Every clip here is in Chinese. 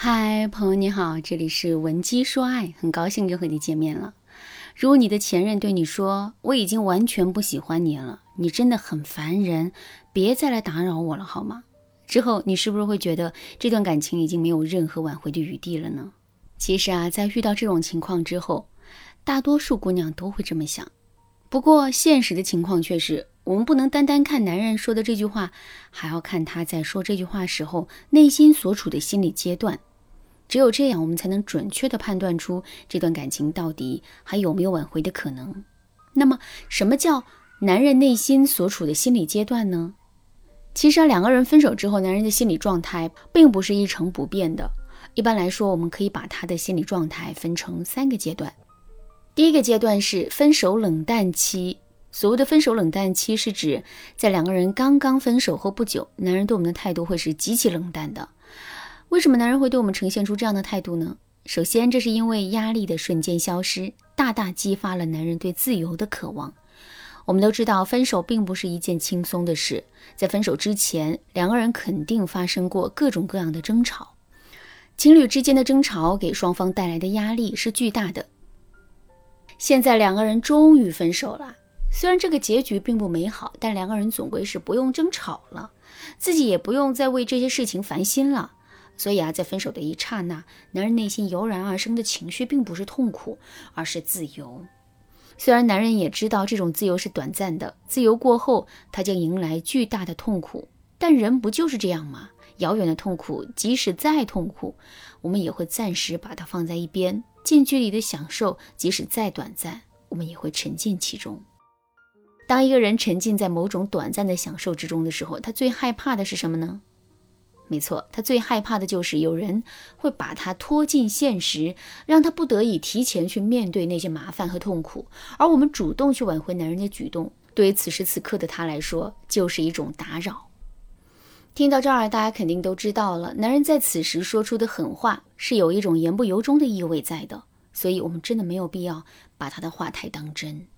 嗨，朋友你好，这里是文姬说爱，很高兴又和你见面了。如果你的前任对你说我已经完全不喜欢你了，你真的很烦人，别再来打扰我了，好吗？之后你是不是会觉得这段感情已经没有任何挽回的余地了呢？其实啊，在遇到这种情况之后，大多数姑娘都会这么想。不过现实的情况却是。我们不能单单看男人说的这句话，还要看他在说这句话时候内心所处的心理阶段。只有这样，我们才能准确的判断出这段感情到底还有没有挽回的可能。那么，什么叫男人内心所处的心理阶段呢？其实啊，两个人分手之后，男人的心理状态并不是一成不变的。一般来说，我们可以把他的心理状态分成三个阶段。第一个阶段是分手冷淡期。所谓的分手冷淡期，是指在两个人刚刚分手后不久，男人对我们的态度会是极其冷淡的。为什么男人会对我们呈现出这样的态度呢？首先，这是因为压力的瞬间消失，大大激发了男人对自由的渴望。我们都知道，分手并不是一件轻松的事，在分手之前，两个人肯定发生过各种各样的争吵。情侣之间的争吵给双方带来的压力是巨大的。现在两个人终于分手了。虽然这个结局并不美好，但两个人总归是不用争吵了，自己也不用再为这些事情烦心了。所以啊，在分手的一刹那，男人内心油然而生的情绪并不是痛苦，而是自由。虽然男人也知道这种自由是短暂的，自由过后他将迎来巨大的痛苦，但人不就是这样吗？遥远的痛苦，即使再痛苦，我们也会暂时把它放在一边；近距离的享受，即使再短暂，我们也会沉浸其中。当一个人沉浸在某种短暂的享受之中的时候，他最害怕的是什么呢？没错，他最害怕的就是有人会把他拖进现实，让他不得已提前去面对那些麻烦和痛苦。而我们主动去挽回男人的举动，对于此时此刻的他来说，就是一种打扰。听到这儿，大家肯定都知道了，男人在此时说出的狠话是有一种言不由衷的意味在的，所以我们真的没有必要把他的话太当真。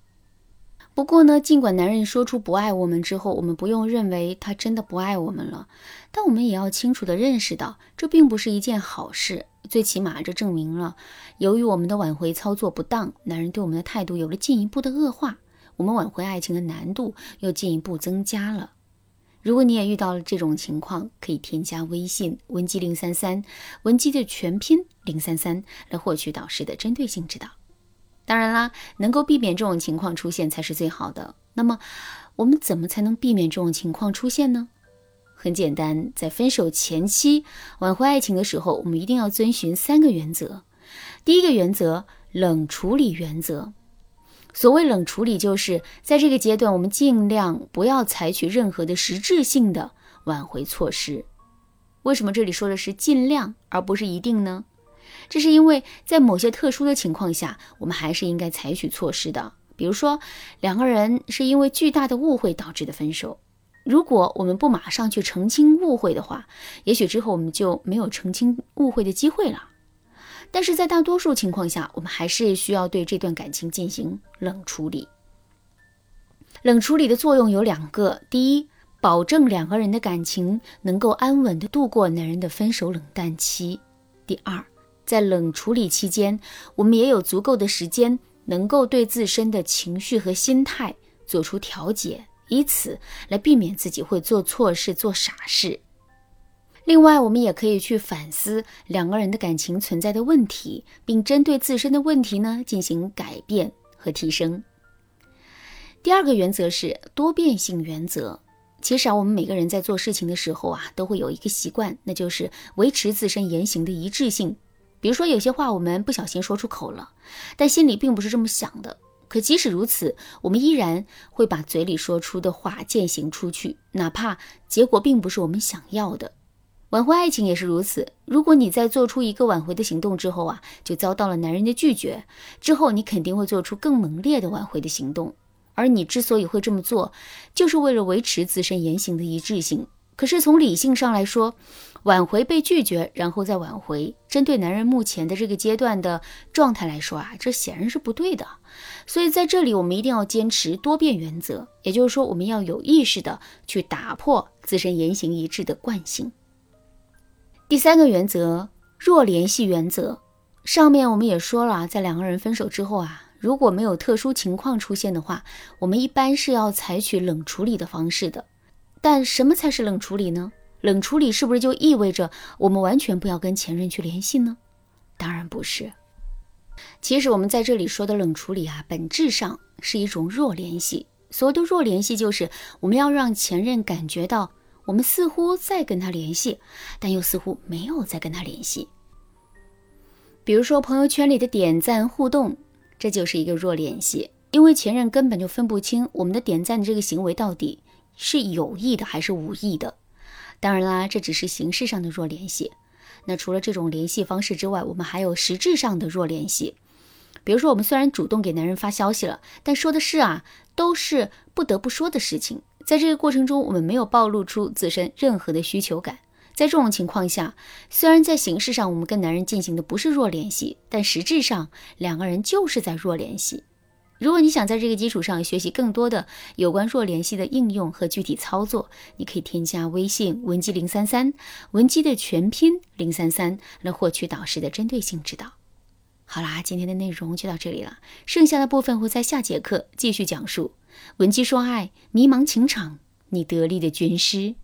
不过呢，尽管男人说出不爱我们之后，我们不用认为他真的不爱我们了，但我们也要清楚的认识到，这并不是一件好事。最起码，这证明了，由于我们的挽回操作不当，男人对我们的态度有了进一步的恶化，我们挽回爱情的难度又进一步增加了。如果你也遇到了这种情况，可以添加微信文姬零三三，文姬的全拼零三三，来获取导师的针对性指导。当然啦，能够避免这种情况出现才是最好的。那么，我们怎么才能避免这种情况出现呢？很简单，在分手前期挽回爱情的时候，我们一定要遵循三个原则。第一个原则，冷处理原则。所谓冷处理，就是在这个阶段，我们尽量不要采取任何的实质性的挽回措施。为什么这里说的是尽量，而不是一定呢？这是因为在某些特殊的情况下，我们还是应该采取措施的。比如说，两个人是因为巨大的误会导致的分手，如果我们不马上去澄清误会的话，也许之后我们就没有澄清误会的机会了。但是在大多数情况下，我们还是需要对这段感情进行冷处理。冷处理的作用有两个：第一，保证两个人的感情能够安稳的度过男人的分手冷淡期；第二。在冷处理期间，我们也有足够的时间，能够对自身的情绪和心态做出调节，以此来避免自己会做错事、做傻事。另外，我们也可以去反思两个人的感情存在的问题，并针对自身的问题呢进行改变和提升。第二个原则是多变性原则。其实啊，我们每个人在做事情的时候啊，都会有一个习惯，那就是维持自身言行的一致性。比如说，有些话我们不小心说出口了，但心里并不是这么想的。可即使如此，我们依然会把嘴里说出的话践行出去，哪怕结果并不是我们想要的。挽回爱情也是如此。如果你在做出一个挽回的行动之后啊，就遭到了男人的拒绝，之后你肯定会做出更猛烈的挽回的行动。而你之所以会这么做，就是为了维持自身言行的一致性。可是从理性上来说，挽回被拒绝，然后再挽回，针对男人目前的这个阶段的状态来说啊，这显然是不对的。所以在这里，我们一定要坚持多变原则，也就是说，我们要有意识的去打破自身言行一致的惯性。第三个原则，弱联系原则，上面我们也说了，在两个人分手之后啊，如果没有特殊情况出现的话，我们一般是要采取冷处理的方式的。但什么才是冷处理呢？冷处理是不是就意味着我们完全不要跟前任去联系呢？当然不是。其实我们在这里说的冷处理啊，本质上是一种弱联系。所谓的弱联系，就是我们要让前任感觉到我们似乎在跟他联系，但又似乎没有在跟他联系。比如说朋友圈里的点赞互动，这就是一个弱联系，因为前任根本就分不清我们的点赞的这个行为到底是有意的还是无意的。当然啦，这只是形式上的弱联系。那除了这种联系方式之外，我们还有实质上的弱联系。比如说，我们虽然主动给男人发消息了，但说的是啊，都是不得不说的事情。在这个过程中，我们没有暴露出自身任何的需求感。在这种情况下，虽然在形式上我们跟男人进行的不是弱联系，但实质上两个人就是在弱联系。如果你想在这个基础上学习更多的有关弱联系的应用和具体操作，你可以添加微信文姬零三三，文姬的全拼零三三，来获取导师的针对性指导。好啦，今天的内容就到这里了，剩下的部分会在下节课继续讲述。文姬说爱，迷茫情场，你得力的军师。